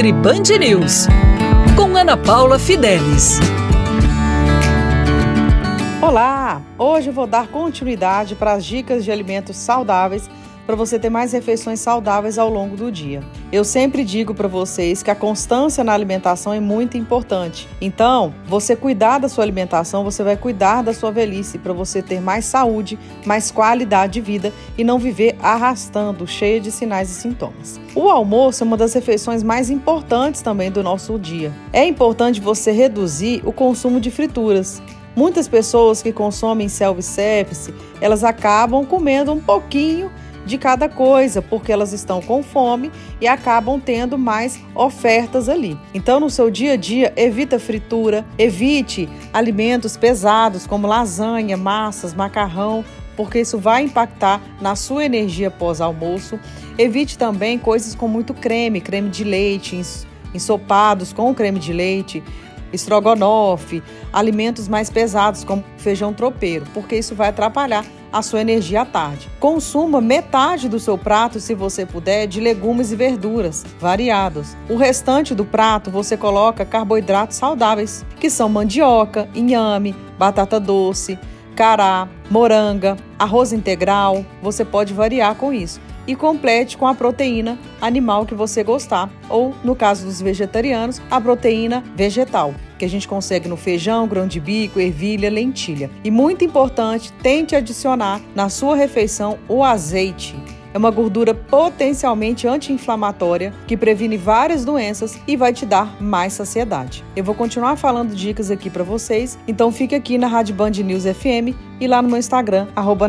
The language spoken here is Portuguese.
Nutri Band News, com Ana Paula Fidelis. Olá! Hoje eu vou dar continuidade para as dicas de alimentos saudáveis para você ter mais refeições saudáveis ao longo do dia. Eu sempre digo para vocês que a constância na alimentação é muito importante. Então, você cuidar da sua alimentação, você vai cuidar da sua velhice para você ter mais saúde, mais qualidade de vida e não viver arrastando, cheia de sinais e sintomas. O almoço é uma das refeições mais importantes também do nosso dia. É importante você reduzir o consumo de frituras. Muitas pessoas que consomem self-service, elas acabam comendo um pouquinho de cada coisa, porque elas estão com fome e acabam tendo mais ofertas ali. Então, no seu dia a dia, evita fritura, evite alimentos pesados como lasanha, massas, macarrão, porque isso vai impactar na sua energia pós-almoço. Evite também coisas com muito creme, creme de leite, ensopados com creme de leite, estrogonofe, alimentos mais pesados como feijão tropeiro, porque isso vai atrapalhar a sua energia à tarde. Consuma metade do seu prato, se você puder, de legumes e verduras variados. O restante do prato você coloca carboidratos saudáveis, que são mandioca, inhame, batata doce, cará, moranga, arroz integral. Você pode variar com isso e complete com a proteína animal que você gostar, ou no caso dos vegetarianos, a proteína vegetal que a gente consegue no feijão, grão de bico, ervilha, lentilha. E muito importante, tente adicionar na sua refeição o azeite. É uma gordura potencialmente anti-inflamatória que previne várias doenças e vai te dar mais saciedade. Eu vou continuar falando dicas aqui para vocês, então fique aqui na Rádio Band News FM e lá no meu Instagram, arroba